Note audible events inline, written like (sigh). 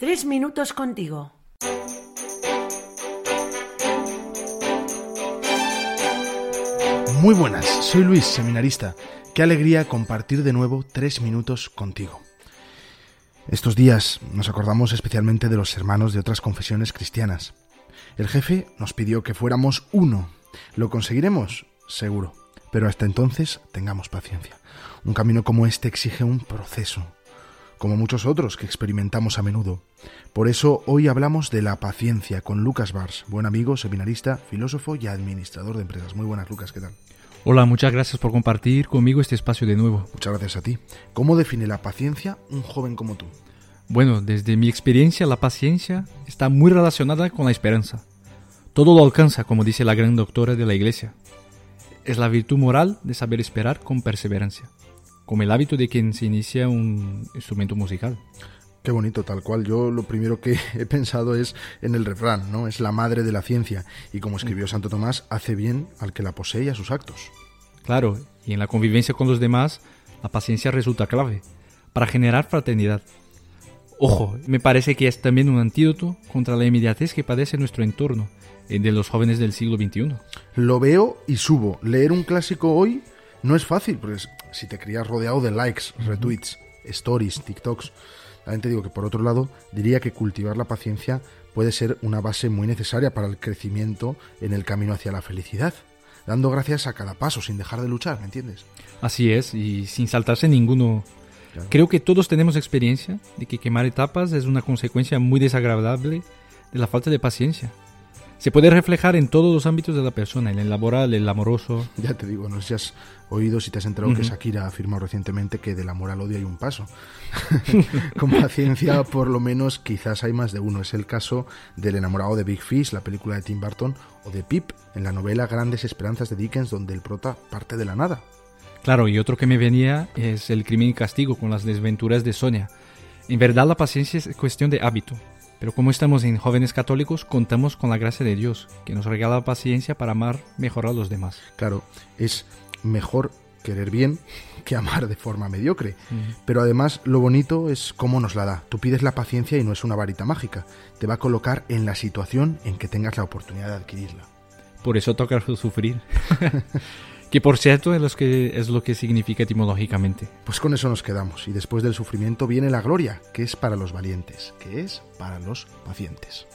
Tres minutos contigo. Muy buenas, soy Luis, seminarista. Qué alegría compartir de nuevo tres minutos contigo. Estos días nos acordamos especialmente de los hermanos de otras confesiones cristianas. El jefe nos pidió que fuéramos uno. ¿Lo conseguiremos? Seguro. Pero hasta entonces tengamos paciencia. Un camino como este exige un proceso, como muchos otros que experimentamos a menudo. Por eso hoy hablamos de la paciencia con Lucas Bars, buen amigo, seminarista, filósofo y administrador de empresas. Muy buenas, Lucas, ¿qué tal? Hola, muchas gracias por compartir conmigo este espacio de nuevo. Muchas gracias a ti. ¿Cómo define la paciencia un joven como tú? Bueno, desde mi experiencia, la paciencia está muy relacionada con la esperanza. Todo lo alcanza, como dice la gran doctora de la Iglesia. Es la virtud moral de saber esperar con perseverancia, como el hábito de quien se inicia un instrumento musical. Qué bonito, tal cual. Yo lo primero que (laughs) he pensado es en el refrán, ¿no? Es la madre de la ciencia. Y como escribió Santo Tomás, hace bien al que la posee y a sus actos. Claro, y en la convivencia con los demás, la paciencia resulta clave para generar fraternidad. Ojo, me parece que es también un antídoto contra la inmediatez que padece nuestro entorno, el de los jóvenes del siglo XXI. Lo veo y subo. Leer un clásico hoy no es fácil, porque si te crías rodeado de likes, retweets, stories, TikToks, también te digo que por otro lado diría que cultivar la paciencia puede ser una base muy necesaria para el crecimiento en el camino hacia la felicidad, dando gracias a cada paso sin dejar de luchar, ¿me entiendes? Así es, y sin saltarse ninguno. Creo que todos tenemos experiencia de que quemar etapas es una consecuencia muy desagradable de la falta de paciencia se puede reflejar en todos los ámbitos de la persona, en el laboral, el amoroso. Ya te digo, no sé si has oído, si te has enterado que Shakira ha afirmado recientemente que del amor al odio hay un paso. (laughs) Con paciencia, por lo menos, quizás hay más de uno. Es el caso del enamorado de Big Fish, la película de Tim Burton, o de Pip, en la novela Grandes Esperanzas de Dickens, donde el prota parte de la nada. Claro, y otro que me venía es el crimen y castigo con las desventuras de Sonia. En verdad la paciencia es cuestión de hábito. Pero como estamos en jóvenes católicos, contamos con la gracia de Dios, que nos regala paciencia para amar mejor a los demás. Claro, es mejor querer bien (laughs) que amar de forma mediocre. Pero además lo bonito es cómo nos la da. Tú pides la paciencia y no es una varita mágica. Te va a colocar en la situación en que tengas la oportunidad de adquirirla. Por eso toca sufrir. (laughs) Que por cierto es lo que, es lo que significa etimológicamente. Pues con eso nos quedamos. Y después del sufrimiento viene la gloria, que es para los valientes, que es para los pacientes.